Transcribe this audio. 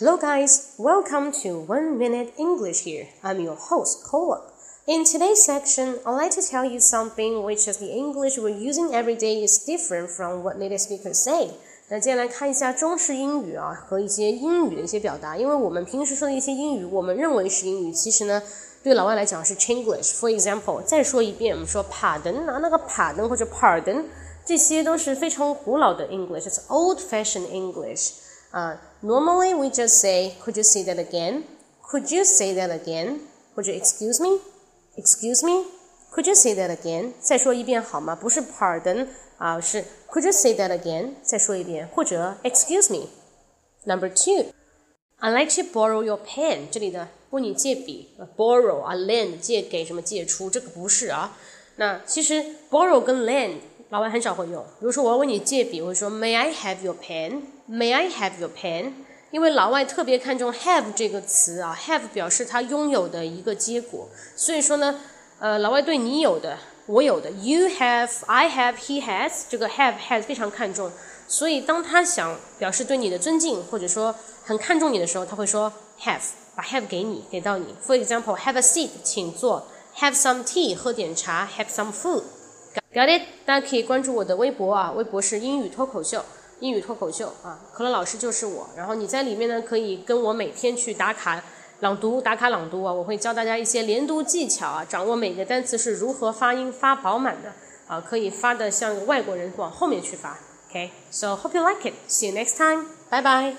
Hello, guys. Welcome to One Minute English here. I'm your host, Kola. In today's section, I'd like to tell you something which is the English we're using every day is different from what native speakers say. 那接下来看一下中式英语啊和一些英语的一些表达，因为我们平时说的一些英语，我们认为是英语，其实呢，对老外来讲是 Chinglish。For example，再说一遍，我们说 pardon 啊，那个 pardon 或者 pardon，这些都是非常古老的 English，it's old-fashioned English。 uh, normally, we just say, could you say that again? Could you say that again? Could you excuse me? Excuse me? Could you say that again？再说一遍好吗？不是 pardon 啊，是 Could you say that again？再说一遍，或者 Excuse me. Number two, I'd like to borrow your pen。这里的问你借笔，borrow 啊，lend 借给什么借出，这个不是啊。那其实 borrow 跟 lend 老外很少会用。比如说我要问你借笔，我会说 May I have your pen? May I have your pen？因为老外特别看重 have 这个词啊，have 表示他拥有的一个结果，所以说呢，呃，老外对你有的、我有的，you have、I have、he has，这个 have has 非常看重，所以当他想表示对你的尊敬或者说很看重你的时候，他会说 have，把 have 给你，给到你。For example，have a seat，请坐；have some tea，喝点茶；have some food。Got it？大家可以关注我的微博啊，微博是英语脱口秀。英语脱口秀啊，可乐老师就是我。然后你在里面呢，可以跟我每天去打卡朗读，打卡朗读啊。我会教大家一些连读技巧啊，掌握每个单词是如何发音发饱满的啊，可以发的像外国人往后面去发。OK，so hope you like it. See you next time. Bye bye.